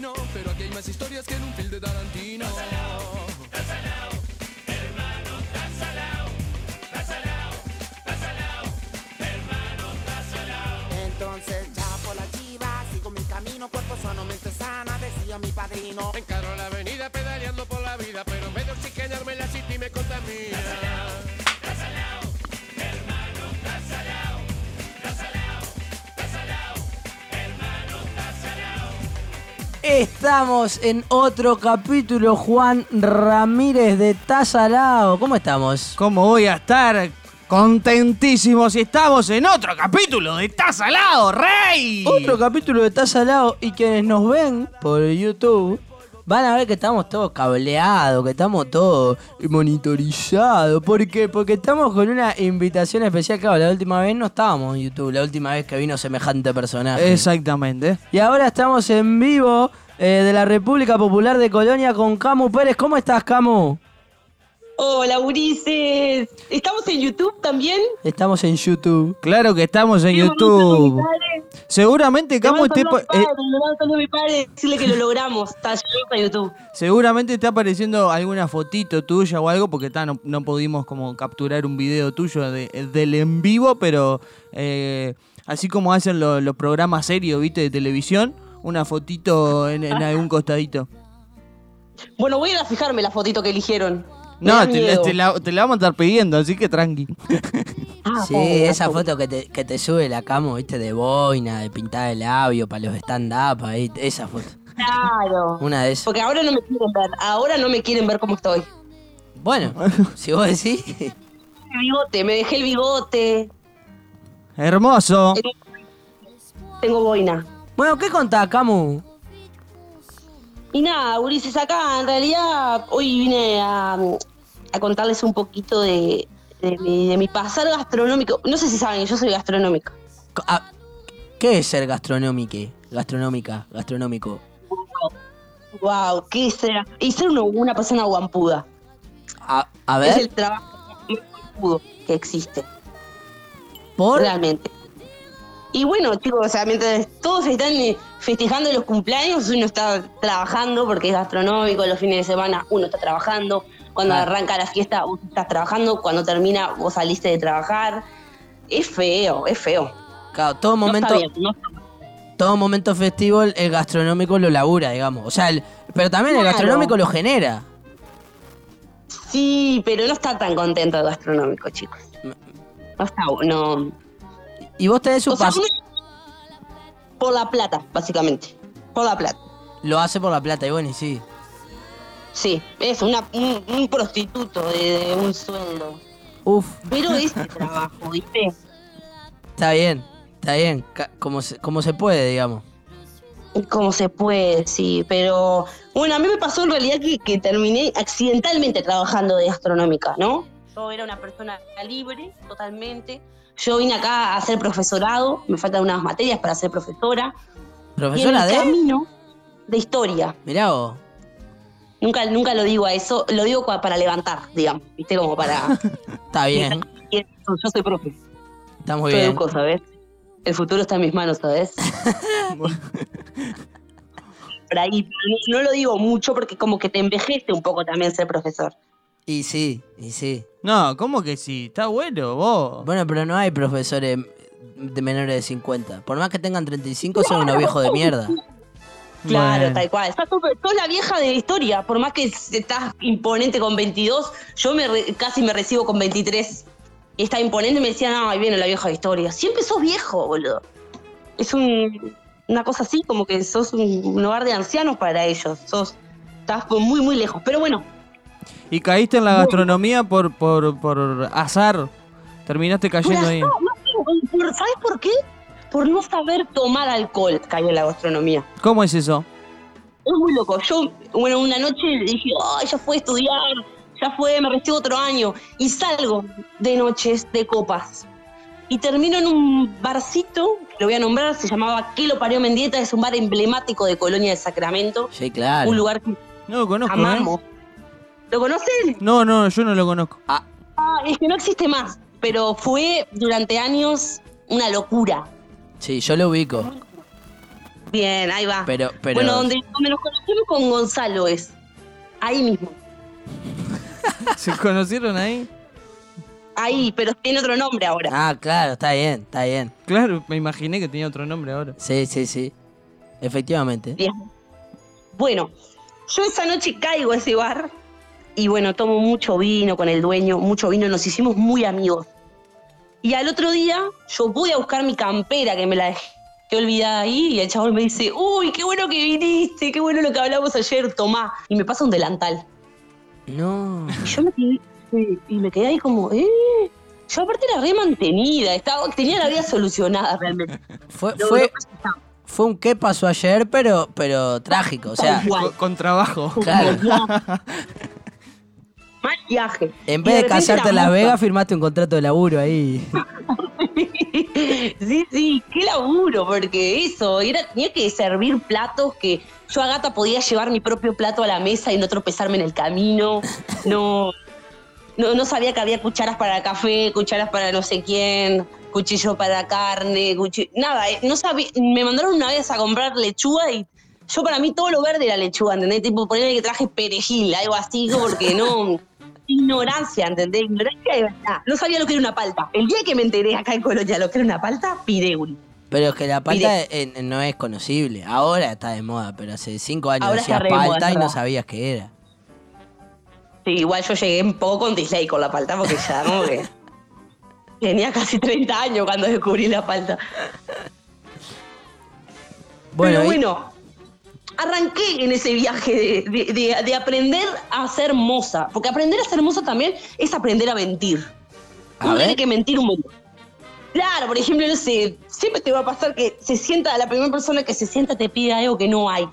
pero aquí hay más historias que en un film de Tarantino. Entonces ya por la chiva sigo mi camino, cuerpo sano, mente sana, decía mi padrino. Estamos en otro capítulo, Juan Ramírez de Tazalao. ¿Cómo estamos? ¿Cómo voy a estar contentísimo si estamos en otro capítulo de lado, rey? Otro capítulo de Tazalao y quienes nos ven por YouTube van a ver que estamos todos cableados, que estamos todos monitorizados. ¿Por qué? Porque estamos con una invitación especial. Claro, la última vez no estábamos en YouTube, la última vez que vino semejante personaje. Exactamente. Y ahora estamos en vivo eh, de la República Popular de Colonia con Camu Pérez. ¿Cómo estás, Camu? Hola, Ulises. ¿Estamos en YouTube también? Estamos en YouTube. Claro que estamos en YouTube. mi padre. Seguramente Camu esté eh, padre, le mando un saludo a mi padre, decirle que lo logramos. Está a YouTube. seguramente está apareciendo alguna fotito tuya o algo porque ta, no, no pudimos como capturar un video tuyo de- del en vivo, pero eh, así como hacen lo- los programas serios, viste, de televisión, una fotito en, en algún costadito. Bueno, voy a ir a fijarme la fotito que eligieron. Me No, te, la- te la, te la vamos a estar pidiendo, así que tranqui. Ah, Sí, esa foto que te, que te sube la Camu, viste, de boina, de pintada de labio, para los stand-up, ahí, esa foto. Claro. Una de esas. Porque ahora no me quieren ver. Ahora no me quieren ver cómo estoy. Bueno, si vos decís. El bigote, me dejé el bigote. Hermoso. Tengo boina. Bueno, ¿qué contás, Camu? Y nada, Ulises, acá en realidad hoy vine a, a contarles un poquito de, de mi, de mi pasar gastronómico. No sé si saben, yo soy gastronómica. Co- ah, ¿Qué es ser gastronómico? Gastronómica, gastronómico. Wow, ¿qué es ser? Y ser una persona guampuda. A, a Es ver, el trabajo más guampudo que existe, por. realmente. Y bueno, chicos, o sea, mientras todos están eh, festejando los cumpleaños, uno está trabajando porque es gastronómico, los fines de semana uno está trabajando, cuando arranca la fiesta vos estás trabajando, cuando termina vos saliste de trabajar. Es feo, es feo. Claro, todo No momento, está bien, no está bien. todo momento festivo, el, gastronómico lo labura, digamos. O sea, el- pero también el gastronómico lo genera. Sí, pero no está tan contento el gastronómico, chicos. No está, no. Y vos tenés un uno- por la plata, básicamente. Por la plata. Lo hace por la plata, y bueno, y sí. Sí, es una, un, un prostituto de, de un sueldo. Uf, Pero es el trabajo, ¿viste? está bien, está bien. Como se, como se puede, digamos. Como se puede, sí. Pero bueno, a mí me pasó en realidad que, que terminé accidentalmente trabajando de gastronómica, ¿no? Yo era una persona libre, totalmente. Yo vine acá a hacer profesorado, me faltan unas materias para ser profesora. Y en Profesora el de. camino de historia. Mirá vos. Nunca, nunca lo digo a eso, lo digo para levantar, digamos, ¿viste? Como para. Está bien, Yo soy profe. está muy Yo bien. educo, ¿sabes? El futuro está en mis manos, ¿sabes? Por ahí, no lo digo mucho porque como que te envejece un poco también ser profesor. Y sí, y sí. No, ¿cómo que sí? Está bueno, vos. Bueno, pero no hay profesores de menores de 50. Por más que tengan 35, son unos viejos de mierda. Claro, Bueno. tal cual. Estás, sos la vieja de la historia, por más que estás imponente con 22, yo me re- casi me recibo con 23. Y está imponente y me decían, ay, viene la vieja de historia. Siempre sos viejo, boludo. Es un- una cosa así, como que sos un, un hogar de ancianos para ellos. Sos, estás muy, muy lejos. Pero bueno, Y caíste en la gastronomía por, por, por azar. Terminaste cayendo Por ahí. no, por- ¿sabes por qué? Por no saber tomar alcohol cayó en la gastronomía. ¿Cómo es eso? Es muy loco. Yo, bueno, una noche dije, ay, ya fue a estudiar, ya fue, me recibo otro año. Y salgo de noches de copas. Y termino en un barcito, lo voy a nombrar, se llamaba ¿Qué lo parió Mendieta? Es un bar emblemático de Colonia del Sacramento. Sí, claro. Un lugar que No. ¿eh? ¿Lo conocen? No, no, yo no lo conozco. Ah, es que no existe más, pero fue durante años una locura. Sí, yo lo ubico. Bien, ahí va. Pero, pero. Bueno, donde, donde nos conocimos con Gonzalo es. Ahí mismo. ¿Se conocieron ahí? Ahí, pero tiene otro nombre ahora. Ah, claro, está bien, está bien. Claro, me imaginé que tenía otro nombre ahora. Sí, sí, sí. Efectivamente. Bien. Bueno, yo esa noche caigo a ese bar y bueno, tomo mucho vino con el dueño, mucho vino, nos hicimos muy amigos. Y al otro día yo voy a buscar mi campera que me la dejé olvidada ahí y el chabón me dice, uy, qué bueno que viniste, qué bueno lo que hablamos ayer, tomá. Y me pasa un delantal. No. Y yo me quedé, y me quedé ahí como, eh. Yo aparte era re mantenida, estaba, tenía la vida solucionada realmente. Fue, Lo- fue, lo fue un qué pasó ayer, pero, pero trágico. O sea. Con, con trabajo. claro. Mal viaje. En vez de repente casarte en la Las Vegas, firmaste un contrato de laburo ahí. sí, sí, qué laburo, porque eso, era, tenía que servir platos que yo a gata podía llevar mi propio plato a la mesa y no tropezarme en el camino. No, no, no sabía que había cucharas para café, cucharas para no sé quién, cuchillo para carne, cuchillo, nada, eh, no sabía, me mandaron una vez a comprar lechuga y yo para mí todo lo verde era lechuga, ¿entendés? Tipo ponerle que traje perejil, algo así, porque no... Ignorancia, ¿entendés? Ignorancia de verdad. No sabía lo que era una palta. El día que me enteré acá en Colonia lo que era una palta, pideuri. Pero es que la palta eh, no es conocible. Ahora está de moda, pero hace cinco años Ahora decías moda, palta y no sabías qué era. Sí, igual yo llegué un poco con dislike con la palta porque ya como que tenía casi 30 años cuando descubrí la palta. Bueno, Pero bueno, arranqué en ese viaje de, de- de- de aprender a ser moza. Porque aprender a ser moza también es aprender a mentir. A Uno ver. tiene que mentir un montón. Claro, por ejemplo, no sé, siempre te va a pasar que se sienta, la primera persona que se sienta te pide algo que no hay.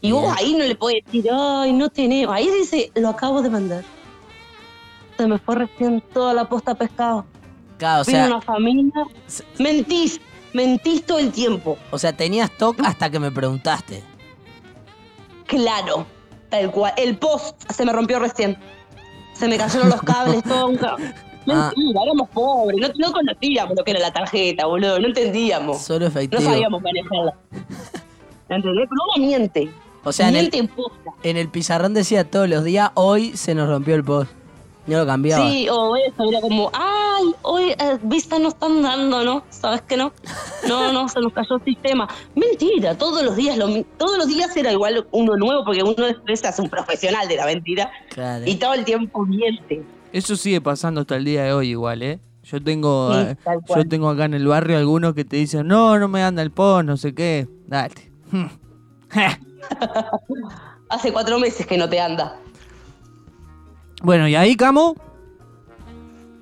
Y vos Bien. ahí no le podés decir, ay, no tenemos. Ahí dice, lo acabo de mandar. Se me fue recién toda la posta pescado. claro, o Vino sea, una familia. Mentís, mentís todo el tiempo. o sea, tenías TOC hasta que me preguntaste. Claro, tal cual. El post se me rompió recién. Se me cayeron los cables, todo un Ah. Mentira, éramos pobres, no, no conocíamos lo que era la tarjeta, boludo, no entendíamos. Solo No efectivo. sabíamos manejarla. ¿Entendés? Pero uno miente. O sea, en el, miente en en el pizarrón decía todos los días, hoy se nos rompió el post. No lo cambiaba. Sí, o eso, era como, ay, hoy eh, vista no están dando, ¿no? ¿Sabes que no? No, no, se nos cayó el sistema. Mentira, todos los días, lo, todos los días era igual uno nuevo, porque uno es, es un profesional de la mentira Claro. y todo el tiempo miente. Eso sigue pasando hasta el día de hoy igual, ¿eh? Yo tengo, Sí, eh, yo tengo acá en el barrio algunos que te dicen, no, no me anda el post, no sé qué. Dale. Hace cuatro meses que no te anda. Bueno, y ahí, Camo,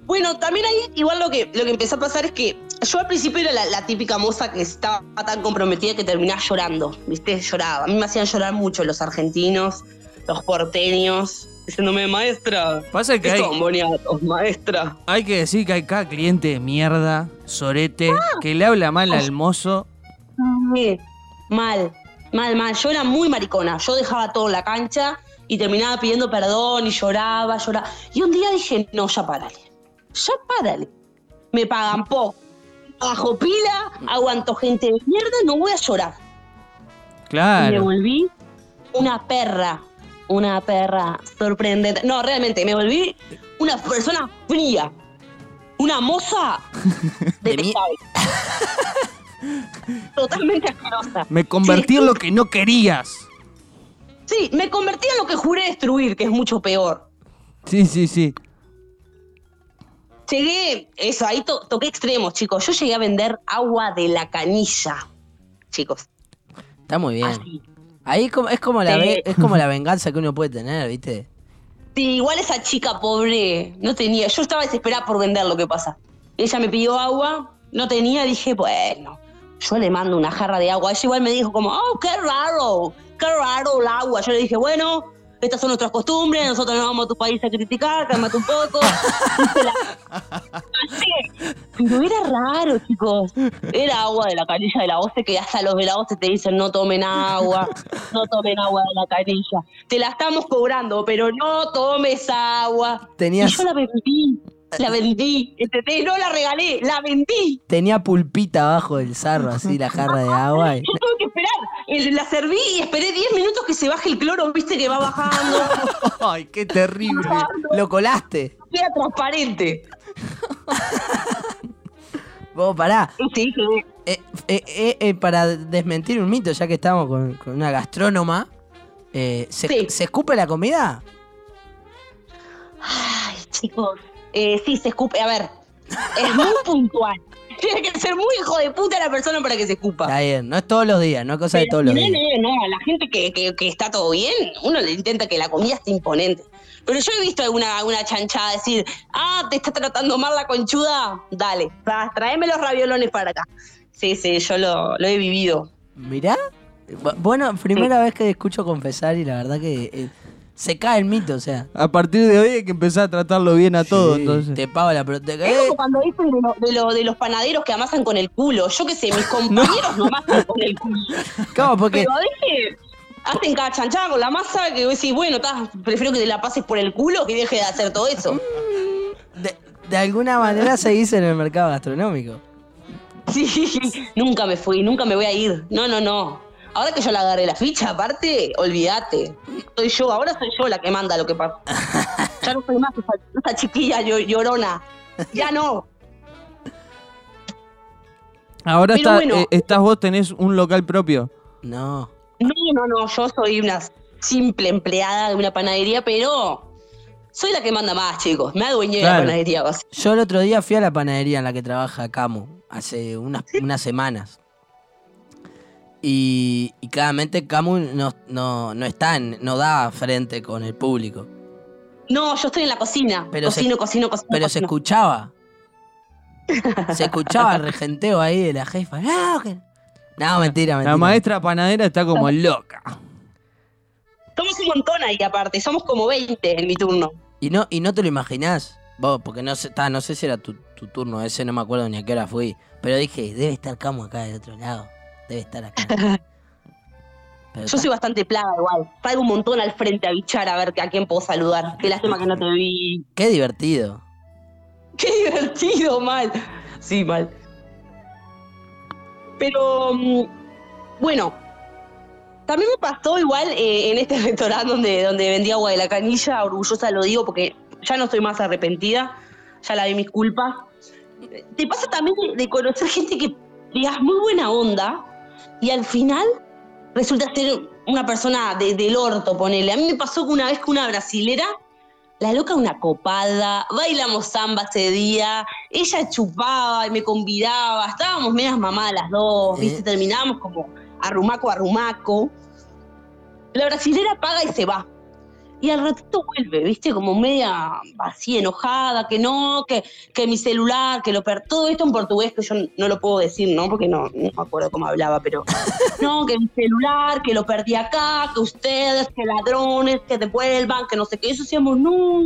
Bueno, también ahí igual lo que, lo que empezó a pasar es que yo al principio era la, la típica moza que estaba tan comprometida que terminaba llorando, ¿viste? Lloraba. A mí me hacían llorar mucho los argentinos, los porteños, diciéndome, maestra, pasa que ¿qué hay, son boniatos, maestra? hay que decir que hay cada cliente de mierda, sorete, que le habla mal al mozo. Sí, mal, mal, mal. Yo era muy maricona. Yo dejaba todo en la cancha y terminaba pidiendo perdón y lloraba, lloraba. Y un día dije, no, ya párale. Ya párale. Me pagan poco. Bajo pila, aguanto gente de mierda, no voy a llorar. Y me Claro. volví una perra. Una perra sorprendente. No, realmente, me volví una persona fría. Una moza detestable. Totalmente asquerosa. Me convertí en lo que no querías. Sí, me convertí en lo que juré destruir, que es mucho peor. Sí, sí, sí. Llegué, eso, ahí to- toqué extremos, chicos. Yo llegué a vender agua de la canilla, chicos. Está muy bien. Así. Ahí es como, es, como la Sí. es como la venganza que uno puede tener, ¿viste? Sí, igual esa chica pobre no tenía. Yo estaba desesperada por vender lo que pasa. Ella me pidió agua, no tenía, dije, bueno, yo le mando una jarra de agua. Ella igual me dijo como, oh, qué raro, qué raro el agua. Yo le dije, bueno, estas son nuestras costumbres, nosotros no vamos a tu país a criticar, cálmate un poco. Pero era raro, chicos. Era agua de la canilla de la OCE, que hasta los de la OCE te dicen no tomen agua, no tomen agua de la canilla. Te la estamos cobrando, pero no tomes agua. Tenías- Y yo la bebí. La vendí. ¿entendés? No la regalé, la vendí. Tenía pulpita abajo del sarro, así, la jarra de agua. y- Yo tuve que esperar. La serví y esperé 10 minutos que se baje el cloro, viste que va bajando. Ay, qué terrible. Lo colaste. Queda transparente. Vos pará. Sí, sí. Eh, eh, eh, eh, para desmentir un mito, ya que estamos con, con una gastrónoma, eh, ¿se, Sí. ¿se escupe la comida? Ay, chicos. Eh, sí, se escupe. A ver, es muy puntual. Tiene que ser muy hijo de puta la persona para que se escupa. Está bien, no es todos los días, no es cosa de todos los no, días. no, no, la gente que, que- que está todo bien, uno le intenta que la comida esté imponente. Pero yo he visto alguna, alguna chanchada decir, ah, te está tratando mal la conchuda, dale, tra- tráeme los raviolones para acá. Sí, sí, yo lo, lo he vivido. Mirá. Bu- Bueno, primera vez que escucho confesar y la verdad que eh, se cae el mito, o sea. A partir de hoy hay que empezar a tratarlo bien a todo, entonces. Te pago la pro- te- Es eh, como cuando dicen de, lo- de, lo- de los panaderos que amasan con el culo. Yo qué sé, mis compañeros no, amasan con el culo. ¿Cómo? Porque Pero hacen cada chanchada con la masa que vos decís, bueno, ta, prefiero que te la pases por el culo que deje de hacer todo eso. de, de alguna manera se dice en el mercado gastronómico. Sí, nunca me fui, nunca me voy a ir. No, no, no. Ahora que yo le agarré la ficha, aparte, olvídate. Soy yo, ahora soy yo la que manda lo que pasa. Ya no soy más esa, esa chiquilla llo- llorona. Ya no. Ahora está, bueno. eh, estás vos, tenés un local propio. No. No, no, no, yo soy una simple empleada de una panadería, pero soy la que manda más, chicos. Me adueñé de Claro. la panadería. Yo el otro día fui a la panadería en la que trabaja Camu, hace unas, unas semanas. Y, y claramente Camu no, no, no está en- no da frente con el público. No, yo estoy en la cocina. Pero se- cocino, cocino, cocino. Pero se cocino. escuchaba. Se escuchaba el regenteo ahí de la jefa. No, que- no, mentira, mentira. La maestra panadera está como loca. Somos un montón ahí aparte, somos como 20 en mi turno. Y no, y no te lo imaginás. Vos, porque no sé, ta, no sé si era tu, tu turno ese, no me acuerdo ni a qué hora fui. Pero dije, debe estar Camu acá del otro lado. Debe estar acá. Pero Yo soy bastante plaga igual. Traigo un montón al frente a bichar a ver a quién puedo saludar. Qué lástima que no te vi. Qué divertido. Qué divertido, mal. Sí, mal. Pero, mm, bueno, también me pasó igual eh, en este restaurante donde, donde vendía agua de la canilla, orgullosa lo digo porque ya no estoy más arrepentida, ya la vi mis culpas. Te pasa también de, de conocer gente que digas muy buena onda y al final resulta ser una persona de- del orto, ponele. A mí me pasó que una vez que una brasilera la loca una copada, bailamos samba ese día, ella chupaba y me convidaba, estábamos medias mamadas las dos, Eh. ¿viste? Terminábamos como arrumaco, arrumaco. La brasilera paga y se va. Y al ratito vuelve, ¿viste? Como media así enojada, que no, que, que mi celular, que lo per... Todo esto en portugués que yo no lo puedo decir, ¿no? Porque no, no me acuerdo cómo hablaba, pero... No, que mi celular, que lo perdí acá, que ustedes, que ladrones, que devuelvan, que no sé qué. Eso decíamos, no,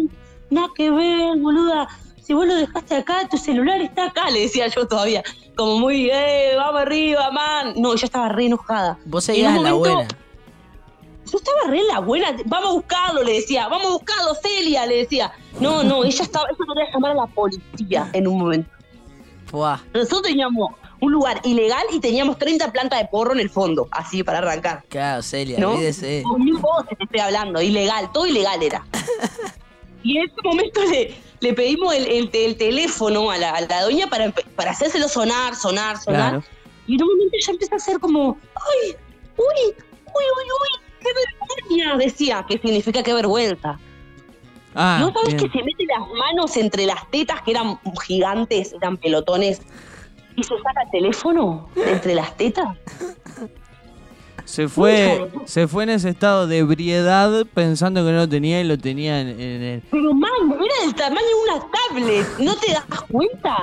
nada que ver, boluda. Si vos lo dejaste acá, tu celular está acá, le decía yo todavía. Como muy, eh, vamos arriba, man. No, ella estaba re enojada. Vos seguías en la momento- buena. Yo estaba re la buena, vamos a buscarlo, le decía, vamos a buscarlo, Celia, le decía. No, no, ella estaba, ella quería llamar a la policía en un momento. Fuá. Nosotros teníamos un lugar ilegal y teníamos 30 plantas de porro en el fondo, así para arrancar. Claro, Celia, ¿No? olvídese. Con mil voces te estoy hablando, ilegal, todo ilegal era. Y en ese momento le, le pedimos el, el- el teléfono a la, a la doña para, para hacérselo sonar, sonar, sonar. Claro. Y en un momento ella empieza a hacer como, ¡ay! ¡Uy! ¡Uy, uy, uy! ¡Qué vergüenza! Decía, que significa qué vergüenza. Ah, ¿No sabes bien. que se mete las manos entre las tetas, que eran gigantes, eran pelotones, y se saca el teléfono entre las tetas? Se fue, se fue en ese estado de ebriedad pensando que no lo tenía y lo tenía en, en el... Pero man, era del tamaño de una tablet. ¿No te das cuenta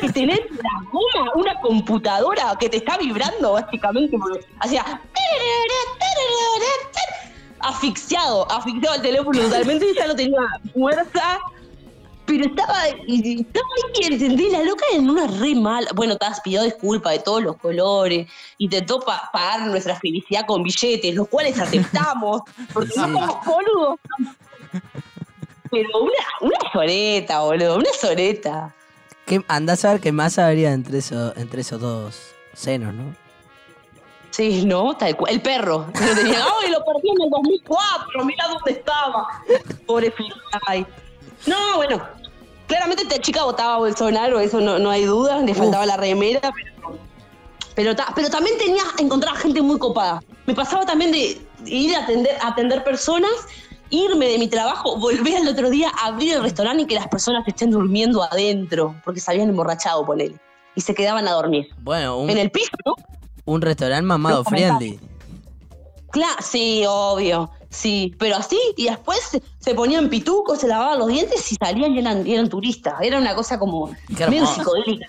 que tenés la goma, una computadora que te está vibrando básicamente? Hacía... Asfixiado, asfixiado el teléfono totalmente y ya no tenía fuerza. Pero estaba, estaba ahí que entendí, la loca en una re mala. Bueno, te has pidió disculpas de todos los colores. Intentó pa- pagar nuestra felicidad con billetes, los cuales aceptamos. Porque no somos boludos. Pero una, una soreta, boludo, una soreta. ¿Qué, andás a ver qué más habría entre, eso, entre esos dos senos, ¿no? Sí, no, tal cual. El perro. Lo tenía, ¡ay, lo perdí en el 2004! Mirá dónde estaba. Pobre Filay. No, bueno. Claramente esta chica votaba Bolsonaro, eso no, no hay duda. Le faltaba la remera, pero. Pero, ta- pero también tenía, encontraba gente muy copada. Me pasaba también de ir a atender, a atender personas, irme de mi trabajo, volver al otro día a abrir el restaurante y que las personas estén durmiendo adentro, porque se habían emborrachado, ponele. Y se quedaban a dormir. Bueno, un, En el piso, ¿no? un restaurante mamado friendly. Claro, sí, obvio, sí, pero así, y después se, ponían pitucos, se lavaban los dientes y salían y eran, turistas. Era una cosa como medio psicodélica.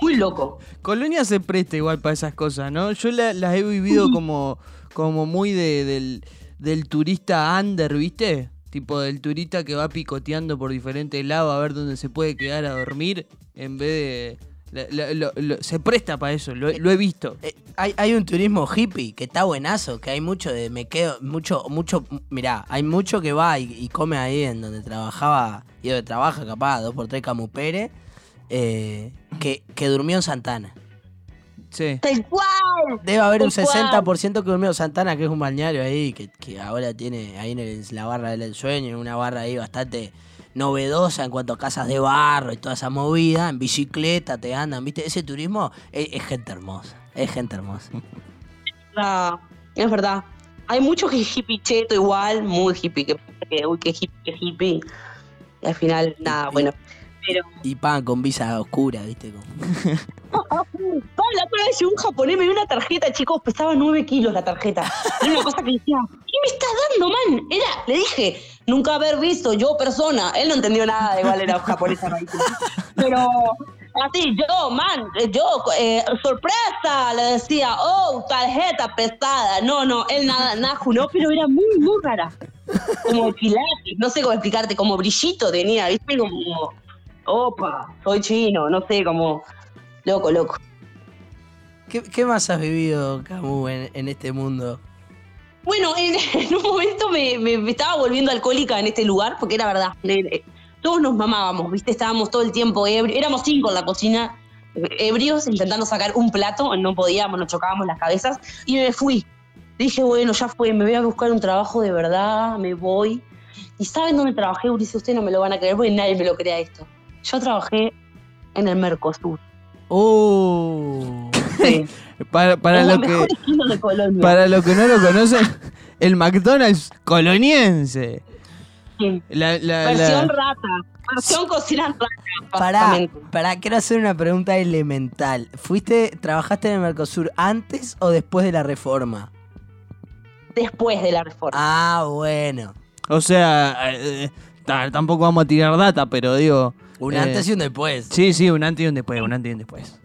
Muy loco. Colonia se presta igual para esas cosas, ¿no? Yo la- las he vivido como, como muy de- del, del turista under, ¿viste? Tipo del turista que va picoteando por diferentes lados a ver dónde se puede quedar a dormir en vez de... lo- lo- se presta para eso, lo, lo he visto. Eh, hay, hay un turismo hippie que está buenazo, que hay mucho de me quedo, mucho, mucho, mirá, hay mucho que va y, y come ahí en donde trabajaba, y donde trabaja capaz, dos por tres Camupere, eh, que, que durmió en Santana. Sí. ¡Tal cual! Debe haber un Tal cual. 60% que durmió en Santana, que es un balneario ahí, que, que ahora tiene ahí en el- la barra del sueño, una barra ahí bastante novedosa en cuanto a casas de barro y toda esa movida, en bicicleta te andan, ¿viste? Ese turismo es, es gente hermosa, es gente hermosa. Ah, es verdad. Hay mucho hippie cheto igual, muy hippie, que, que uy, que hippie, que hippie. Y al final, nada, bueno. Pero, Y pan con visa oscura, ¿viste? Pablo, la otra vez llegó un japonés, me dio una tarjeta, chicos, pesaba 9 kilos la tarjeta. Era una cosa que decía, ¿qué me estás dando, man? Era, le dije, nunca haber visto yo persona. Él no entendió nada, igual era japonés rarísimo. Pero así, yo, man, yo, eh, sorpresa, le decía, oh, tarjeta pesada. No, no, él nada, nada, no, pero era muy, muy rara. Como pilates, no sé cómo explicarte, como brillito tenía, ¿viste? Como, opa, soy chino, no sé, como, loco, loco. ¿Qué, qué más has vivido, Camu, en, en este mundo? Bueno, en, en un momento me, me- me estaba volviendo alcohólica en este lugar, porque era verdad. Todos nos mamábamos, ¿viste? Estábamos todo el tiempo ebrios. Éramos cinco en la cocina, ebrios, intentando sacar un plato. No podíamos, nos chocábamos las cabezas. Y me fui. Dije, bueno, ya fue, me voy a buscar un trabajo de verdad, me voy. ¿Y saben dónde trabajé? Ulises, ustedes no me lo van a creer, porque nadie me lo crea esto. Yo trabajé en el Mercosur. ¡Oh! Sí. Para, para, lo que, de para los que no lo conocen, el McDonald's coloniense. Sí. La, la- la- Versión rata. Versión cocina rata. Pará, quiero hacer una pregunta elemental. ¿Fuiste, trabajaste en el Mercosur antes o después de la reforma? Después de la reforma. Ah, bueno. O sea, eh, ta- tampoco vamos a tirar data, pero digo... Un eh, antes y un después. Sí, sí, un antes y un después, un antes y un después.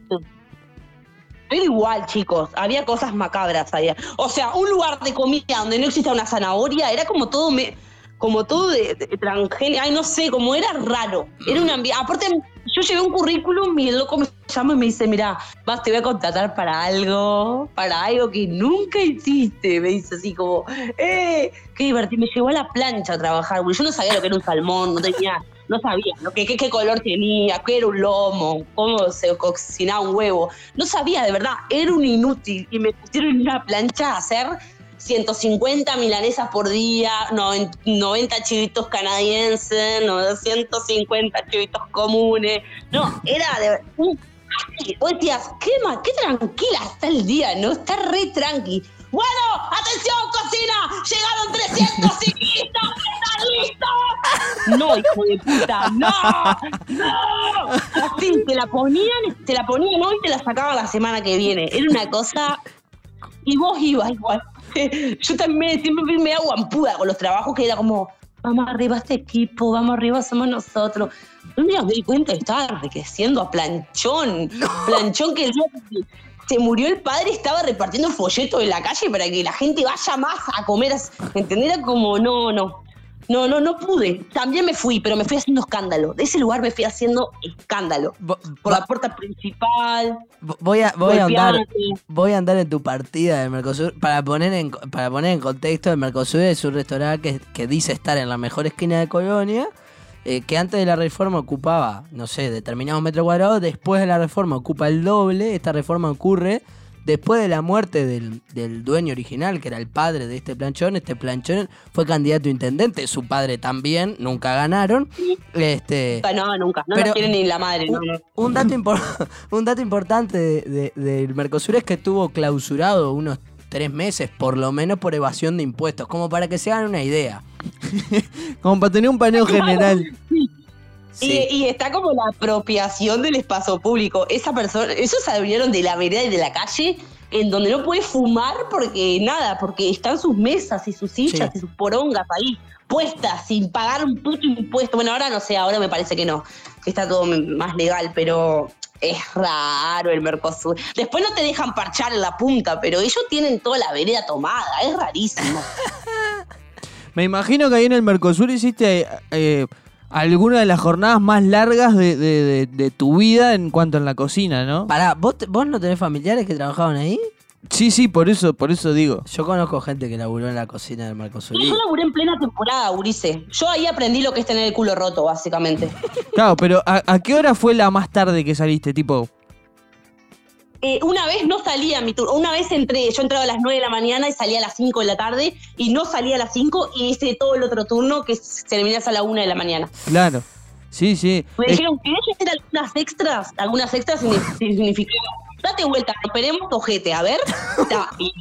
Pero igual, chicos, había cosas macabras allá. O sea, un lugar de comida donde no exista una zanahoria era como todo me, como todo de, de transgénico. Ay, no sé, como era raro. Era un ambiente. Aparte, yo llevé un currículum y el loco me llama y me dice, mira, vas, te voy a contratar para algo, para algo que nunca hiciste. Me dice así como, eh, qué divertido. Me llevó a la plancha a trabajar, porque yo no sabía lo que era un salmón, no tenía, no sabía lo que, qué, color tenía, qué era un lomo, cómo se cocinaba un huevo. No sabía, de verdad, era un inútil. Y me pusieron en una plancha a hacer 150 milanesas por día, noven- 90 chivitos canadienses, 150 chivitos comunes. No, era de un- así. Vos qué, ma- qué tranquila está el día, ¿no? Está re tranqui. Bueno, atención, cocina, llegaron 300 ciclistas, ¿están listos? No, hijo de puta, no, no. Así, te la ponían, te la ponían hoy y te la sacaban la semana que viene. Era una cosa y vos ibas igual. Yo también siempre fui media guampuda con los trabajos que era como, vamos arriba este equipo, vamos arriba somos nosotros. Día me di cuenta que estaba enriqueciendo a Planchón. Planchón que que se murió el padre estaba repartiendo folletos en la calle para que la gente vaya más a comer. ¿Entendés? Como, no, no. No, no, no pude. También me fui, pero me fui haciendo escándalo. De ese lugar me fui haciendo escándalo. Por la puerta principal. vo- voy a, voy a andar, voy a andar en tu partida del Mercosur para poner en, para poner en contexto el Mercosur es un restaurante que, que dice estar en la mejor esquina de Colonia. Eh, que antes de la reforma ocupaba, no sé, determinados metros cuadrados, después de la reforma ocupa el doble, esta reforma ocurre después de la muerte del, del dueño original, que era el padre de este planchón, este planchón fue candidato a intendente, su padre también, nunca ganaron. Este, No, nunca. No lo quiere ni la madre. No, un, no. un dato impor- un dato importante de- de- del Mercosur es que estuvo clausurado unos tres meses, por lo menos por evasión de impuestos, como para que se hagan una idea. Como para tener un paneo general. Sí. Y, y está como la apropiación del espacio público. Esa persona, esos se abrieron de la vereda y de la calle en donde no puede fumar porque nada, porque están sus mesas y sus sillas Sí. y sus porongas ahí puestas sin pagar un puto impuesto. Bueno, ahora no sé, ahora me parece que no, que está todo más legal, pero es raro el Mercosur. Después no te dejan parchar en la punta, pero ellos tienen toda la vereda tomada, es rarísimo. Me imagino que ahí en el Mercosur hiciste eh, alguna de las jornadas más largas de, de- de- de tu vida en cuanto a la cocina, ¿no? Pará, ¿vos, te- ¿vos no tenés familiares que trabajaban ahí? Sí, sí, por eso, por eso digo. Yo conozco gente que laburó en la cocina del Mercosur. Yo laburé en plena temporada, Urice. Yo ahí aprendí lo que es tener el culo roto, básicamente. Claro, pero ¿a, a qué hora fue la más tarde que saliste? Tipo, Eh, una vez no salía mi turno, una vez entré, yo entraba a las 9 de la mañana y salía a las 5 de la tarde y no salía a las 5 y hice todo el otro turno que se terminaba a la 1 de la mañana. claro. Sí, sí. Me dijeron, ¿querés hacer algunas extras? Algunas extras signi- significaba, date vuelta, esperemos ojete, a ver. Y,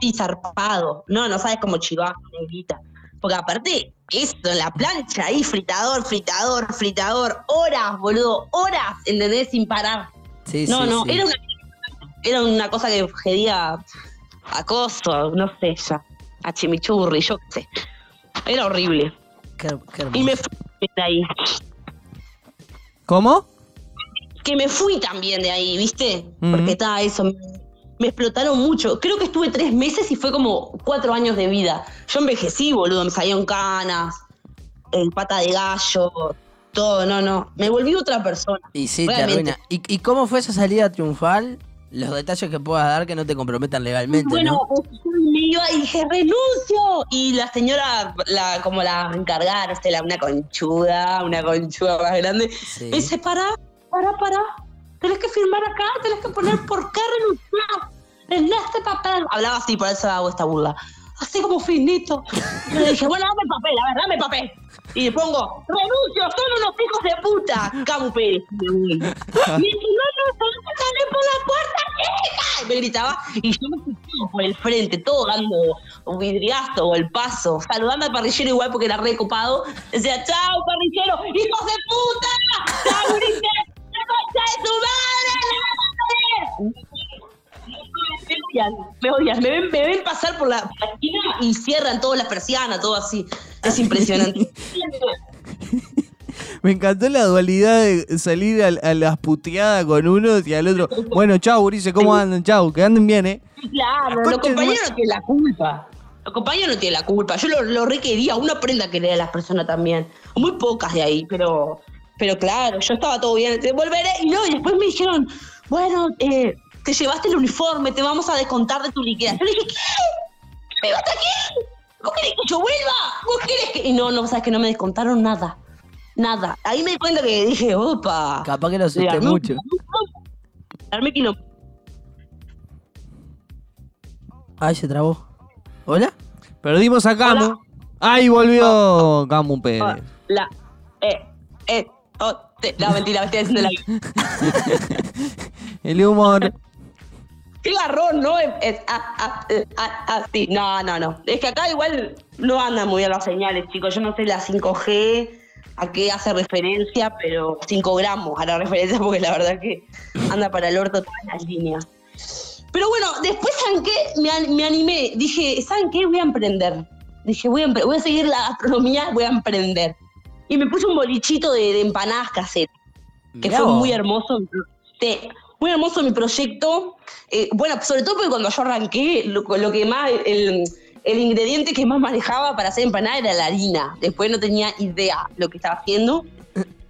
y zarpado. No, no sabes cómo chivaba, negrita. Porque aparte, esto en la plancha ahí, fritador, fritador, fritador, horas, boludo, horas, ¿entendés? Sin parar. Sí, No, sí, no, sí. era una, era una cosa que gedía acoso, no sé, ya, a chimichurri, yo qué sé. Era horrible. Qué, qué hermoso. Y me fui de ahí. ¿Cómo? Que me fui también de ahí, ¿viste? Porque estaba eso. Me, me explotaron mucho. Creo que estuve tres meses y fue como cuatro años de vida. Yo envejecí, boludo, me salieron canas, en pata de gallo, todo, no, no. Me volví otra persona. Y sí, Realmente. te arruina. ¿Y, ¿Y cómo fue esa salida triunfal? Los detalles que puedas dar que no te comprometan legalmente, Bueno, ¿no? me iba y dije, renuncio. Y la señora, la, como la encargada, este, la, una conchuda, una conchuda más grande, Sí. me dice, pará, pará, pará. Tenés que firmar acá, tenés que poner por qué renunciar en este papel. Hablaba así, por eso hago esta burla. Así como finito. Y le dije, bueno, dame el papel, a ver, dame el papel. Y le pongo, renuncio, son unos hijos de puta. Me dice, no, no, salir por la puerta, chica. Y me gritaba. Y yo me todo por el frente, todo dando un vidriazo o el paso. Saludando al parrillero igual porque era recopado. Decía, chao, parrillero, hijos de puta. Chao. ¡La concha de su madre! Me odian, me odian, me ven, me ven pasar por la, por la y cierran todas las persianas, todo así. Es impresionante. Me encantó la dualidad de salir a, a las puteadas con uno y al otro. Bueno, chau, Urice, ¿cómo andan? Chau, que anden bien, ¿eh? Claro, La los compañeros no tienen la culpa. Los compañeros no tienen la culpa. Yo lo, lo requería, uno aprende a querer a las personas también. Muy pocas de ahí, pero, pero claro, yo estaba todo bien. Te volveré. Y no, y después me dijeron, bueno, eh, te llevaste el uniforme, te vamos a descontar de tu liquidación. Yo le dije, ¿qué? ¿Me vas aquí? ¿Vos querés que yo vuelva? ¿Vos querés que.? Y no, no, sabes que no me descontaron nada. Nada. Ahí me di cuenta que dije, opa. Capaz que lo asusté mucho. Armé quilombo. Ay, se trabó. ¿Hola? Perdimos a Camu. Hola. Ahí volvió Camu Pérez. La. Eh. Eh. Oh, te- no, mentira, me estoy haciendo la. El humor. Qué garrón, ¿no? Es, es- ah, ah, eh, ah, ah, sí. No, no, no. Es que acá igual no andan muy bien las señales, chicos. Yo no sé la 5G, a qué hace referencia, pero 5 gramos a la referencia, porque la verdad que anda para el orto todas las líneas. Pero bueno, después, ¿saben qué? Me, an- me animé. Dije, ¿saben qué? Voy a emprender. Dije, voy a, voy a seguir la gastronomía, voy a emprender. Y me puse un bolichito de, de empanadas caseras que Mirá fue vos. muy hermoso. Sí, muy hermoso mi proyecto. Eh, bueno, sobre todo porque cuando yo arranqué, lo, lo que más, el, el ingrediente que más manejaba para hacer empanada era la harina. Después no tenía idea lo que estaba haciendo.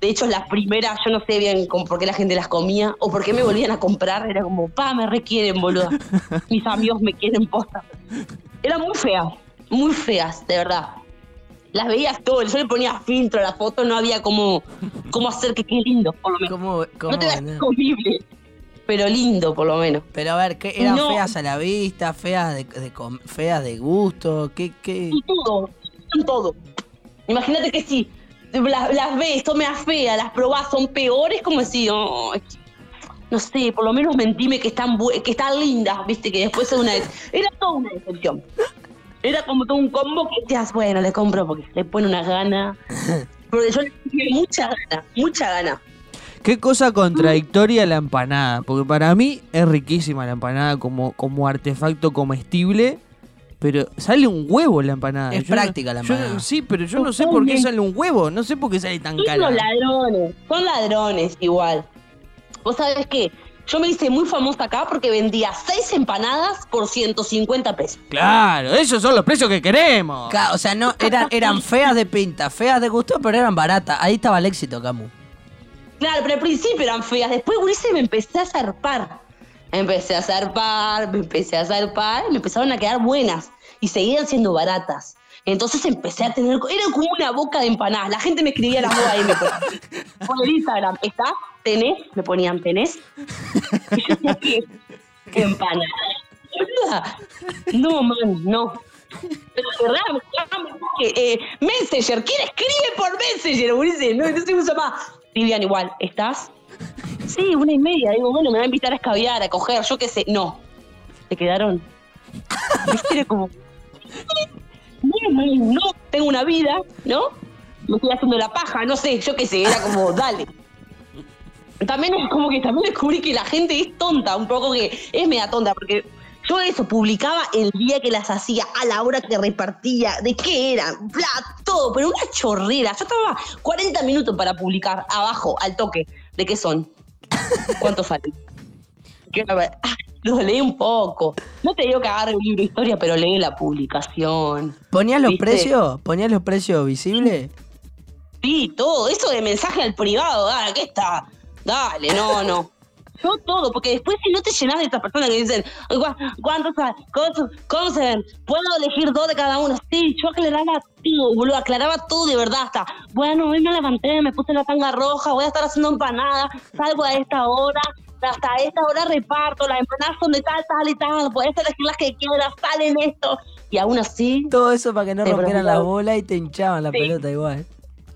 De hecho, las primeras, yo no sé bien cómo- por qué la gente las comía o por qué me volvían a comprar. Era como, pa, me requieren, boludo. Mis amigos me quieren posta. Eran muy feas, muy feas, de verdad. Las veías todo, yo le ponía filtro a la foto, no había cómo, cómo hacer que quede lindo, por lo menos. ¿Cómo, cómo No te veas comible, pero lindo, por lo menos. Pero a ver, ¿qué, ¿eran No. feas a la vista, feas de, de feas de gusto? ¿Qué, qué? Todo, son todo. Imagínate que si las, las ves, son meas feas, las probás, son peores, como decir, "Oh, no sé, por lo menos mentime que están, que están lindas, viste, que después es una... Era toda una decepción. Era como todo un combo que decías, bueno, le compro porque le pone una gana. Porque yo le tenía mucha gana, mucha gana. Qué cosa contradictoria la empanada, porque para mí es riquísima la empanada como, como artefacto comestible, pero sale un huevo la empanada. Es Yo no- práctica la yo empanada. sí, pero yo no sé por qué sale un huevo, no sé por qué sale tan Y cara. Son ladrones, son ladrones igual. Vos sabés qué, yo me hice muy famosa acá porque vendía seis empanadas por 150 pesos. Claro, esos son los precios que queremos. Ca- O sea, no, eran, eran feas de pinta, feas de gusto, pero eran baratas. Ahí estaba el éxito, Camu. Claro, pero al principio eran feas. Después, Ulises, me empecé a zarpar. Empecé a zarpar, me empecé a zarpar y me empezaron a quedar buenas. Y seguían siendo baratas. Entonces empecé a tener. Era como una boca de empanadas. La gente me escribía las bodas ahí. Me ponía, por el Instagram, ¿está? ¿Tenés? Me ponían, ¿tenés? Y ¿qué? Empanadas. Boluda. No, man, no. Pero de verdad, me llaman mensaje, eh, Messenger, ¿quién escribe por Messenger? No, no se usa más. Vivian igual, ¿estás? Sí, una y media. Digo, bueno, me va a invitar a escabiar, a coger, yo qué sé. No. ¿Se quedaron? Era como. No, tengo una vida, ¿no? Me estoy haciendo la paja, no sé, yo qué sé, era como, dale. También es como que también descubrí que la gente es tonta, un poco que es media tonta, porque yo eso publicaba el día que las hacía, a la hora que repartía, de qué eran, bla, todo, pero una chorrera. Yo estaba 40 minutos para publicar abajo, al toque, de qué son, cuánto salen. Ah, Lo leí un poco. No te digo que agarre un libro de historia, pero lee la publicación. ¿Ponías los ¿Viste? precios? ¿Ponías los precios visibles? Sí, todo. Eso de mensaje al privado, dale, ¿qué está? Dale, no, no. Yo todo, porque después si no te llenas de estas personas que dicen, "¿Cu- ¿cuántos se ven? ¿Puedo elegir dos de cada uno? Sí, yo aclaraba todo, boludo, aclaraba todo de verdad hasta, bueno, hoy me levanté, me puse la tanga roja, voy a estar haciendo empanadas, salgo a esta hora, hasta esta hora reparto, las empanadas son de tal, tal y tal, puedes elegir las que quieras, salen esto. Y aún así, Todo eso para que no rompieran la bola y te hinchaban la Sí. pelota igual.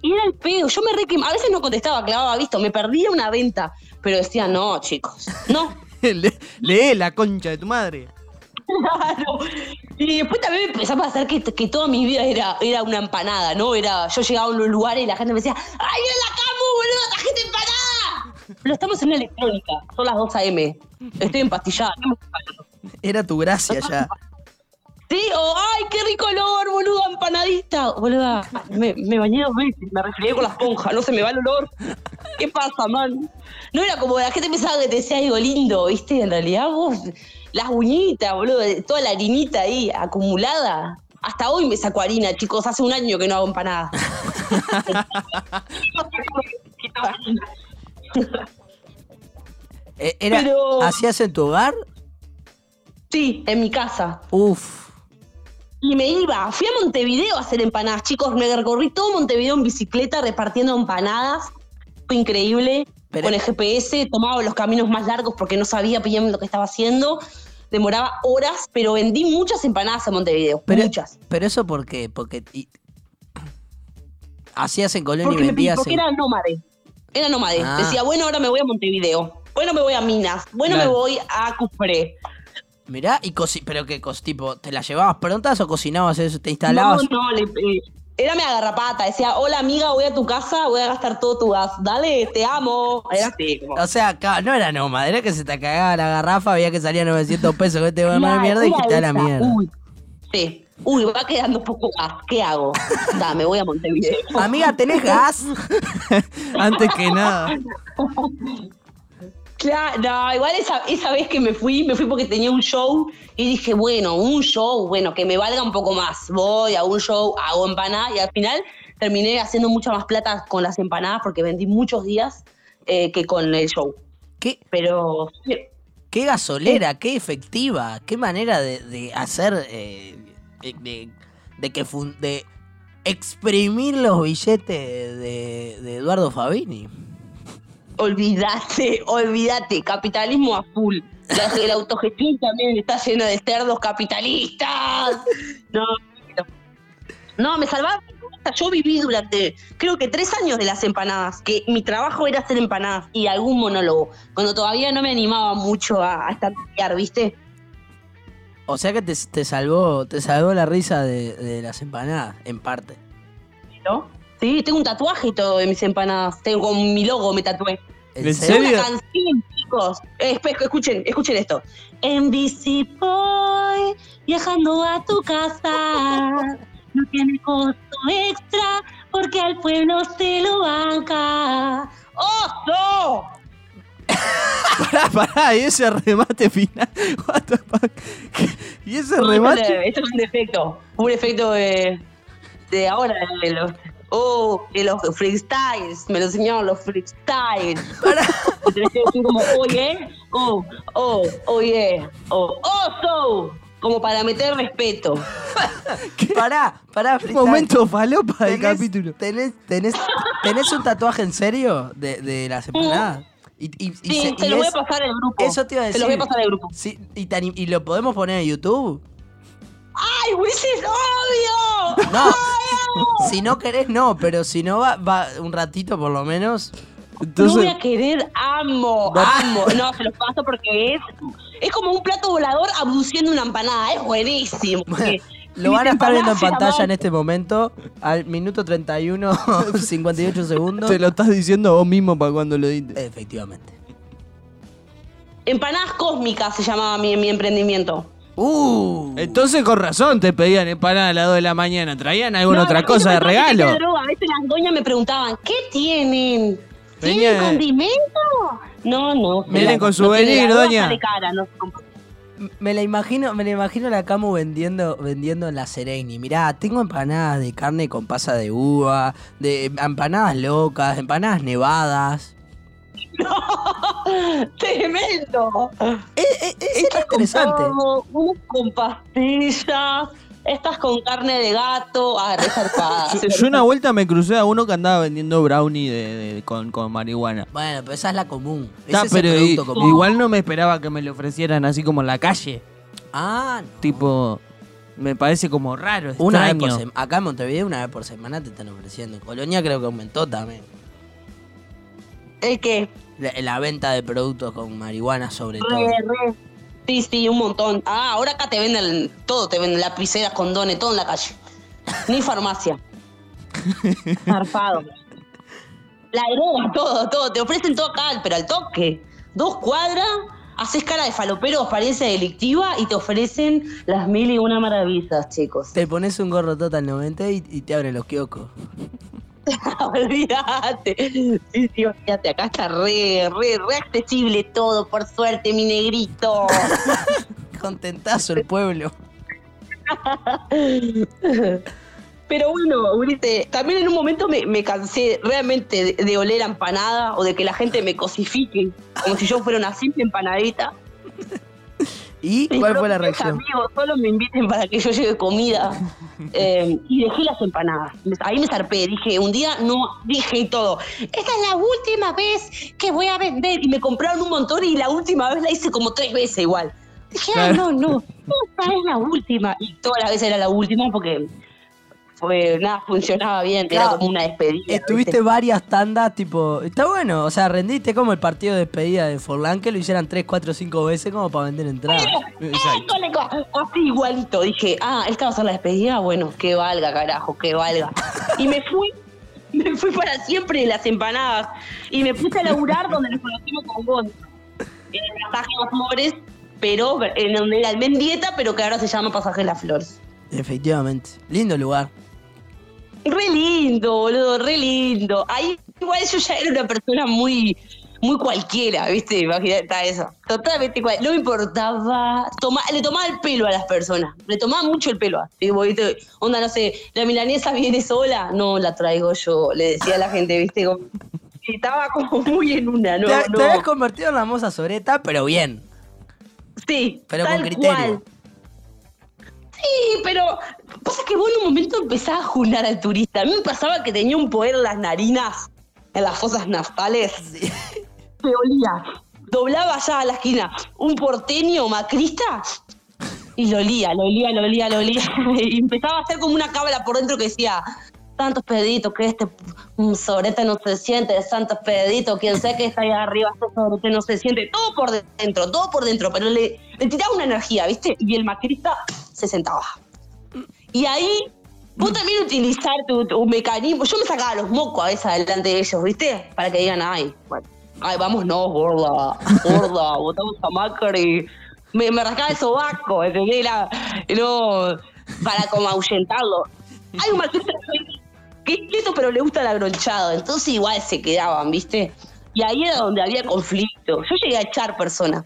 Y era el pedo, yo me re quem- A veces no contestaba, clavaba visto, me perdía una venta. Pero decía, no, chicos, no. Le- lee la concha de tu madre. Claro. Y después también me empezaba a pasar que, que toda mi vida era, era una empanada, ¿no? Era, yo llegaba a un lugar y la gente me decía, ¡ay, viene la camu, boludo! ¡La gente empanada! Pero estamos en una electrónica, son las 2 a.m. Estoy empastillada. Era tu gracia ya. Sí, o ¡ay, qué rico olor, boludo! Empanadita. Boluda, me, me bañé dos veces, me refregué con la esponja, no se me va el olor. ¿Qué pasa, man? No era como la gente pensaba que te decía algo lindo, ¿viste? En realidad vos, las uñitas, boludo, toda la harinita ahí acumulada. Hasta hoy me saco harina, chicos, hace un año que no hago empanada. Eh, Era, Pero- ¿Hacías en tu hogar? sí, en mi casa. Uf. Y me iba, fui a Montevideo a hacer empanadas, chicos, me recorrí todo Montevideo en bicicleta repartiendo empanadas. Fue increíble. Pero- Con el GPS tomaba los caminos más largos porque no sabía bien lo que estaba haciendo. Demoraba horas, pero vendí muchas empanadas en Montevideo. Pero, muchas. pero eso por qué? Porque y- hacías en Colón y Porque, me, vendías porque en- era nómade. Era nómade. Ah. Decía, bueno, ahora me voy a Montevideo. Bueno, me voy a Minas. Bueno, Claro. me voy a Cufré. Mirá, y coci pero que cos- tipo, ¿te las llevabas prontas o cocinabas eso? ¿Te instalabas? No, no, le, eh, era mi agarrapata. Decía, hola amiga, voy a tu casa, voy a gastar todo tu gas. Dale, te amo. Era así, como. O sea, no era nómada, era que se te cagaba la garrafa, había que salía 900 pesos con este gobierno de Claro, mierda y era quitá la mierda. Uy, sí. Uy, va quedando poco gas. ¿Qué hago? Da, me voy a Montevideo. Amiga, ¿tenés gas? Antes que nada. Claro, no, igual esa, esa vez que me fui, me fui porque tenía un show y dije, bueno, un show, bueno, que me valga un poco más. Voy a un show, hago empanadas y al final terminé haciendo mucha más plata con las empanadas porque vendí muchos días eh, que con el show. ¿Qué, Pero qué gasolera, qué efectiva, qué manera de, de hacer, eh, de, de- de que fun- de exprimir los billetes de, de Eduardo Fabini. Olvídate, olvídate, capitalismo a full. La, la autogestión también está llena de cerdos capitalistas. No, no. no, me salvaba. Yo viví durante, creo que tres años de las empanadas, que mi trabajo era hacer empanadas y algún monólogo, cuando todavía no me animaba mucho a, a estandarizar, ¿viste? O sea que te, te salvó, te salvó la risa de, de las empanadas, en parte. ¿No? Sí, tengo un tatuaje y todo de mis empanadas. Tengo con mi logo, me tatué. ¿En ¿En serio? Una canción, chicos. Eh, escuchen, escuchen esto. En bici voy viajando a tu casa. No tiene costo extra porque al pueblo se lo banca. ¡Oso! Pará, pará, y ese remate final. What the fuck? ¿Y ese remate? Esto es un efecto. Un efecto de, de ahora, de los, oh, de los freestyles. Me lo enseñaron los freestyles. Entonces yo así como, oye, oh, oh, oye, oh, oso. Como para meter respeto. Pará, pará, Un freestyle. momento falopa del ¿Tenés- capítulo. Tenés, tenés, tenés un tatuaje en serio de, de las empanadas? Y, y- y Sí, se- se y lo voy a es- pasar al grupo. Eso te iba a Se decir. lo voy a pasar al grupo. Sí, y, te y lo podemos poner en YouTube? ¡Ay, Ulises, obvio! No, si no querés, no, pero si no va, va un ratito por lo menos. no voy a querer, amo, amo. No, se los paso porque es, es como un plato volador abduciendo una empanada. Es buenísimo. Lo van a estar viendo en pantalla en este momento, al minuto 31, 58 segundos. te lo estás diciendo vos mismo para cuando lo dices. Efectivamente. Empanadas cósmicas se llamaba mi, mi emprendimiento. Uh, Entonces con razón te pedían empanada a las 2 de la mañana. ¿Traían alguna No, otra cosa de regalo? droga. A veces las doñas me preguntaban, ¿qué tienen? ¿Tienen condimento? No, no. Vienen con souvenir, doña. cara, no me la imagino, me la imagino la Camu vendiendo, vendiendo en la Sereni. Mirá, tengo empanadas de carne con pasa de uva, de empanadas locas, empanadas nevadas. ¡Tremendo! Es, es- es interesante. Con pastillas, estas con carne de gato. Ah, zarpada. Yo, yo una vuelta me crucé a uno que andaba vendiendo brownie de- de- con, con marihuana. Bueno, pero esa es la común. Ese Está, es el pero común. igual no me esperaba que me lo ofrecieran así como en la calle. Ah, no. Tipo, me parece como raro, Una vez por extraño. Acá en Montevideo una vez por semana te están ofreciendo. En Colonia creo que aumentó también. ¿El qué? La, la venta de productos con marihuana sobre todo. Re. Sí, sí, un montón. Ah, ahora acá te venden todo, te venden lapiceras, condones, todo en la calle. Ni farmacia. Zarpado. La droga, todo, todo. Te ofrecen todo acá, pero al toque. Dos cuadras, haces cara de falopero, apariencia delictiva y te ofrecen las mil y una maravillas, chicos. Te pones un gorro total 90 y, y te abren los kioscos. olvídate. Sí, sí, olvídate. Acá está re, re, re accesible todo, por suerte, mi negrito. Contentazo el pueblo. Pero bueno, también en un momento me, me cansé realmente de, de oler a empanada o de que la gente me cosifique como si yo fuera una simple empanadita. ¿Y cuál fue la reacción? amigos solo me inviten para que yo lleve comida. Eh, y dejé las empanadas. Ahí me zarpé. Dije, un día no, dije y todo. Esta es la última vez que voy a vender. Y me compraron un montón y la última vez la hice como tres veces igual. Dije, ah, no, no, esta es la última. Y todas las veces era la última porque fue, nada, funcionaba bien. Era como una despedida. Estuviste ¿viste? varias tandas, tipo. Está bueno, o sea, rendiste como el partido de despedida de Forlán, que lo hicieran 3, 4, 5 veces como para vender entradas. Así igualito. Dije, ah, esta va a ser la despedida. Bueno, que valga, carajo, que valga. Y me fui, me fui para siempre de las empanadas. Y me puse a laburar donde nos conocimos con Gonzo. En el pasaje Las Flores, pero en donde era el Mendieta, pero que ahora se llama Pasaje Las Flores. Efectivamente. Lindo lugar. Re lindo, boludo, re lindo. Ahí igual yo ya era una persona muy, muy cualquiera, ¿viste? Imagínate eso. Totalmente cual. No me importaba. Toma, le tomaba el pelo a las personas. Le tomaba mucho el pelo. Tipo, ¿viste? Onda, no sé, la milanesa viene sola. No, la traigo yo. Le decía a la gente, ¿viste? Como- estaba como muy en una, ¿no? te, no. te habías convertido en la moza soreta, pero bien. Sí, Pero tal con criterio. cual. Sí, pero pasa que vos en un momento empezás a junar al turista. A mí me pasaba que tenía un poder en las narinas, en las fosas nasales. Que olía. Doblaba allá a la esquina un porteño macrista y lo olía, lo olía, lo olía, lo olía. Y empezaba a hacer como una cábala por dentro que decía, tantos peditos que este mm, sobrete no se siente, tantos peditos, quien sé que está ahí arriba, este sobrete no se siente, todo por dentro, todo por dentro, pero le, le tiraba una energía, ¿viste? Y el macrista se sentaba. Y ahí vos también utilizar tu, tu mecanismo. Yo me sacaba los mocos a veces delante de ellos, ¿viste? Para que digan, ay, bueno, ay, vámonos, gorda, gorda, votamos a Macri. Me, me rascaba el sobaco, ¿entendés? La- no, para como ahuyentarlo. Hay un macrista que es queso, pero le gusta el agronchado, entonces igual se quedaban, ¿viste? Y ahí era donde había conflicto. Yo llegué a echar personas.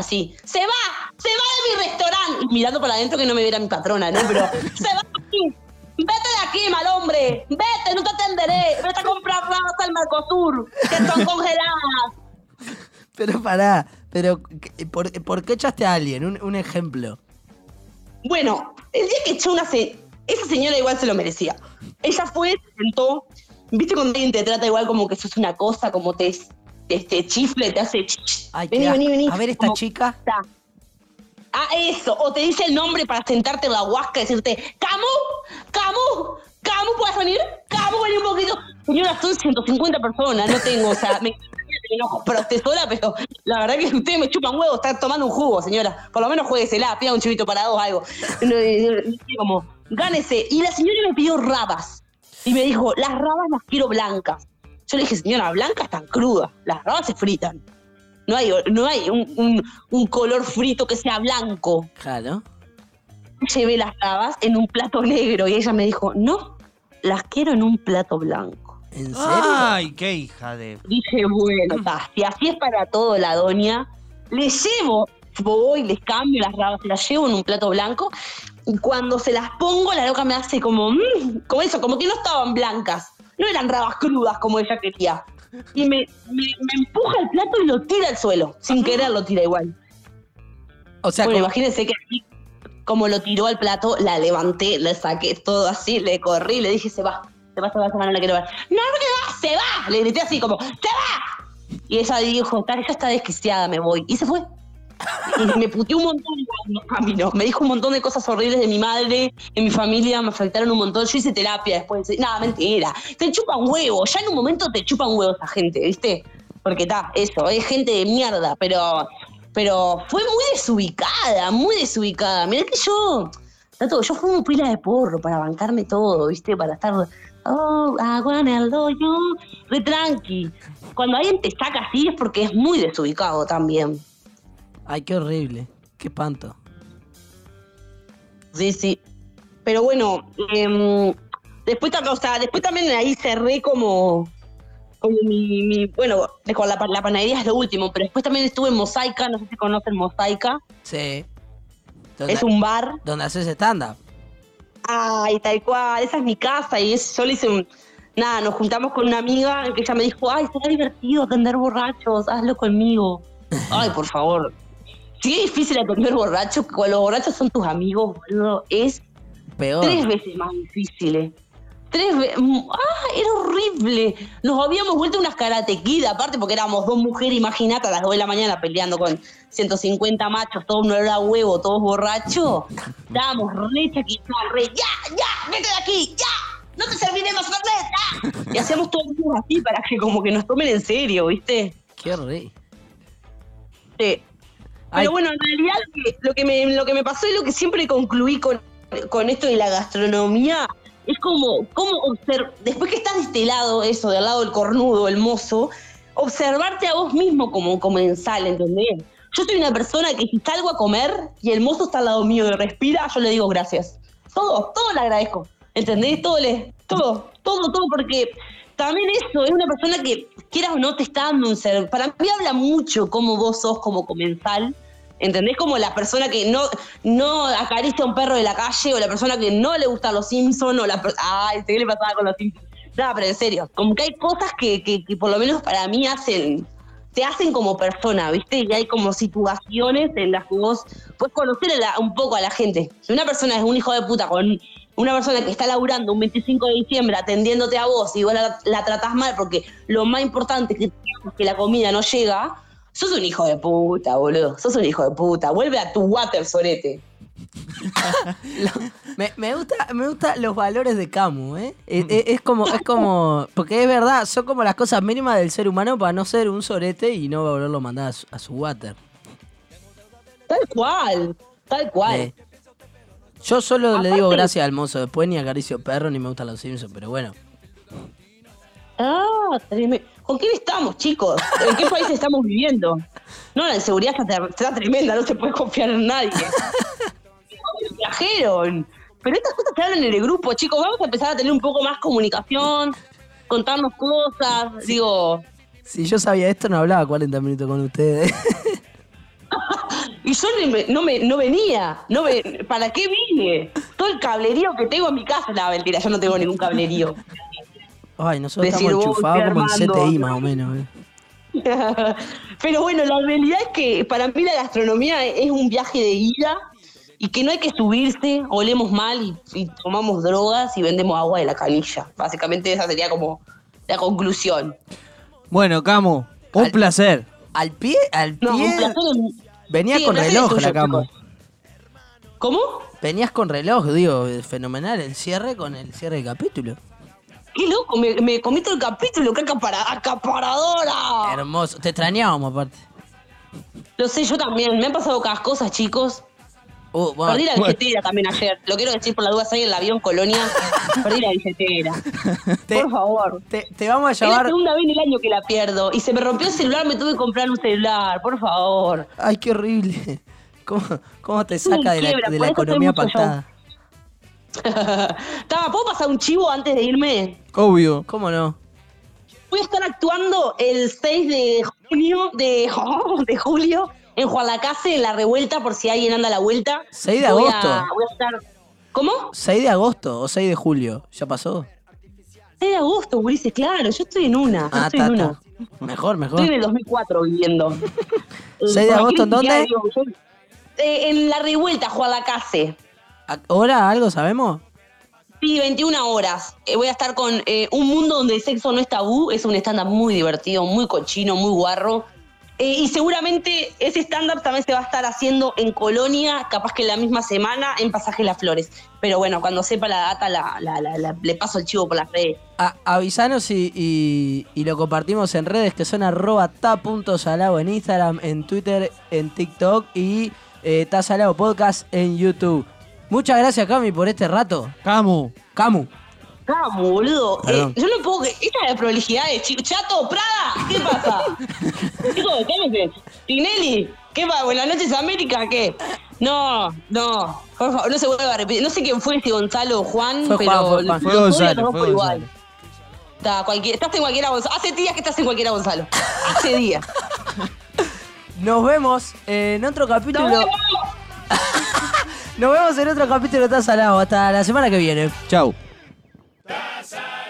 Así, se va, se va de mi restaurante. Y mirando para adentro que no me viera mi patrona, ¿no? Pero, se va de aquí. Vete de aquí, mal hombre. Vete, no te atenderé. Vete a comprar ramas al Mercosur, que son congeladas. Pero pará, pero ¿qué- ¿por, por qué echaste a alguien? Un, un ejemplo. Bueno, el día que echó una se esa señora igual se lo merecía. Ella fue, se sentó, viste cuando alguien te trata igual como que sos una cosa, como te este chifle, te hace. Ay, vení, vení, vení. A ver esta Como- chica. Está. Ah, eso. O te dice el nombre para sentarte en la huasca y decirte, ¡Camu! ¡Camu! ¿Camu puedes venir? ¡Camu, vení un poquito! Señora, son 150 personas, no tengo, o sea, me enojo, pero esté sola, pero la verdad que ustedes me chupan huevo, están tomando un jugo, señora. Por lo menos jueguesela, pida un chivito para dos, algo. Como, gánese. Y la señora me pidió rabas. Y me dijo, las rabas las quiero blancas. Yo le dije, señora, blancas están crudas. Las rabas se fritan. No hay, no hay un, un- un color frito que sea blanco. Claro. Llevé las rabas en un plato negro y ella me dijo, no, las quiero en un plato blanco. ¿En serio? Ay, qué hija de. Dije, bueno, ta, si así es para todo la doña, le llevo, voy, les cambio las rabas, las llevo en un plato blanco y cuando se las pongo la loca me hace como, mm, como eso, como que no estaban blancas, no eran rabas crudas como ella quería. Y me, me, me empuja el plato y lo tira al suelo, sin querer lo tira igual. O sea, bueno, como- imagínense que así, como lo tiró al plato, la levanté, le saqué todo así, le corrí, le dije, se va, se va, se va, se va, no la quiero ver. No, no que va, se va, le grité así como, se va. Y ella dijo, "Ta, ella está desquiciada, me voy. Y se fue. Me puteó un montón camino. Me dijo un montón de cosas horribles de mi madre, de mi familia, me afectaron un montón. Yo hice terapia después. Nada, mentira. Te chupan huevos. Ya en un momento te chupan huevos esa gente, ¿viste? Porque está, eso, es gente de mierda, pero, pero fue muy desubicada, muy desubicada. Mirá que yo, Tato, yo fumo pila de porro para bancarme todo, ¿viste? Para estar, oh, agua en el doyo, re tranqui. Cuando alguien te saca así es porque es muy desubicado también. Ay, qué horrible. Qué espanto. Sí, sí. Pero bueno, em, después, o sea, después también ahí cerré como, como mi, mi- bueno, con la, pa- la panadería es lo último, pero después también estuve en Mosaica, no sé si conocen Mosaica, Sí. ¿Dónde, es un bar. ¿Dónde haces stand-up? Ay, tal cual, esa es mi casa y es, yo le hice un, nada, nos juntamos con una amiga que ella me dijo, ay, será divertido atender borrachos, hazlo conmigo. Ay, por favor. Sí es difícil atender borrachos, cuando los borrachos son tus amigos, boludo, es Peor. Tres veces más difícil. eh. Tres veces. ¡Ah! Era horrible. Nos habíamos vuelto unas karatequidas, aparte porque éramos dos mujeres, imagínate, a las 2 de la mañana peleando con 150 machos, todos no era huevo, todos borrachos. Estábamos re chaquizadas, re, ¡ya, ya! ¡Vete de aquí! ¡ya! ¡No te serviré más Fernet! ¡ya! Y hacíamos todo así para que como que nos tomen en serio, ¿viste? Qué horrible. Sí. Ay. Pero bueno, en realidad lo que, lo que me, lo que me pasó y lo que siempre concluí con, con esto de la gastronomía es como, como después que estás de este lado, eso, del lado del cornudo, el mozo, observarte a vos mismo como comensal, ¿entendés? Yo soy una persona que si salgo a comer y el mozo está al lado mío y respira, yo le digo gracias. Todo, todo le agradezco. ¿Entendés? Todo le, todo, todo, todo, porque también eso, es una persona que quieras o no, te está dando un ser. Para mí habla mucho cómo vos sos como comensal. ¿Entendés? Como la persona que no, no acaricia a un perro de la calle, o la persona que no le gustan los Simpsons, o la Ay, ¿qué le pasaba con los Simpsons? No, pero en serio, como que hay cosas que, que, que por lo menos para mí hacen, te hacen como persona, ¿viste? Y hay como situaciones en las que vos puedes conocer un poco a la gente. Si una persona es un hijo de puta con una persona que está laburando un 25 de diciembre atendiéndote a vos y vos la, la tratás mal porque lo más importante es que, la comida no llega, sos un hijo de puta, boludo. Sos un hijo de puta. Vuelve a tu water, sorete. Me, me gusta, me gusta los valores de Camu, ¿eh? Es, es- es como, es como, porque es verdad, son como las cosas mínimas del ser humano para no ser un sorete y no volverlo a mandar a su, a su water. Tal cual, tal cual. Eh, yo solo le digo gracias al mozo, después ni acaricio perro ni me gustan los Simpsons, pero bueno. Ah, ¿con quién estamos, chicos? ¿En qué país estamos viviendo? No, la inseguridad está, está tremenda, no se puede confiar en nadie. Trajeron. Pero estas cosas hablan en el grupo, chicos. Vamos a empezar a tener un poco más comunicación, contarnos cosas. Digo, Si yo sabía esto, no hablaba 40 minutos con ustedes. Y yo me- no, me, no venía. No ve- ¿Para qué vine? Todo el cablerío que tengo en mi casa. No, mentira, yo no tengo ningún cablerío. Ay, nosotros Decir, estamos "Uy, enchufados como en Armando". CTI más o menos. ¿eh? Pero bueno, la realidad es que para mí la gastronomía es un viaje de ida y que no hay que subirse, olemos mal y, y tomamos drogas y vendemos agua de la canilla. Básicamente esa sería como la conclusión. Bueno, Camu, un Al- placer. Al pie, al No, pie. un placer en- Venías Sí, con reloj tuyo, la chicos. ¿Cómo? Venías con reloj, digo, fenomenal el cierre con el cierre del capítulo. Qué loco, me, me comí todo el capítulo, qué acapara- acaparadora. Hermoso. Te extrañábamos aparte. Lo sé, yo también. Me han pasado cada cosas, chicos. Uh, bueno, Perdí la bueno, billetera también ayer. Lo quiero decir por la duda, soy en el avión Colonia. Perdí la billetera. te, Por favor. te, te vamos a Es la segunda vez en el año que la pierdo. Y se me rompió el celular, me tuve que comprar un celular. Por favor. Ay, qué horrible. ¿Cómo, cómo te saca de la, de la economía pactada? Tama, ¿puedo pasar un chivo antes de irme? Obvio. ¿Cómo no? Voy a estar actuando el 6 de junio, de, de julio, en Juan Lacase, en la revuelta, por si alguien anda a la vuelta. 6 de Voy a- agosto. voy a estar. ¿Cómo? 6 de agosto o 6 de julio. ¿Ya pasó? 6 de agosto, Ulises, claro, yo estoy en una. yo Ah, estoy está, en una. está. Mejor, mejor. Estoy en el 2004 viviendo. 6 de Eh, agosto, ¿en dónde? digo, yo- eh, en la revuelta, Juan Lacase. ¿Ahora algo sabemos? Sí, 21 horas. Eh, voy a estar con eh, Un Mundo donde el sexo no es tabú. Es un stand-up muy divertido, muy cochino, muy guarro. Eh, y seguramente ese stand-up también se va a estar haciendo en Colonia, capaz que la misma semana, en Pasaje Las Flores. Pero bueno, cuando sepa la data, la, la- la- la- le paso el chivo por las redes. A- avisanos y, y- y lo compartimos en redes que son arroba ta.salado en Instagram, en Twitter, en TikTok y eh, Ta Salado Podcast en YouTube. Muchas gracias, Cami, por este rato. Camu. Camu. Vamos, boludo. Eh, yo no puedo. que- Esta es la prolijidad de chicos. Chato, Prada, ¿qué pasa? Chicos, cálmense. Tinelli, ¿qué pasa? Buenas noches, América, ¿qué? No, no, por favor, no se vuelva a repetir. No sé quién fue, si Gonzalo o Juan, Fue pero Juan, fue Juan. Fue Gonzalo, fue por igual. Gonzalo. Está, cualquier, estás en cualquiera Gonzalo. Hace días que estás en cualquiera Gonzalo. Hace días. Nos vemos en otro capítulo. ¡Nos vemos! Nos vemos en otro capítulo de Ta Salado. Hasta la semana que viene. Chau. Thy side.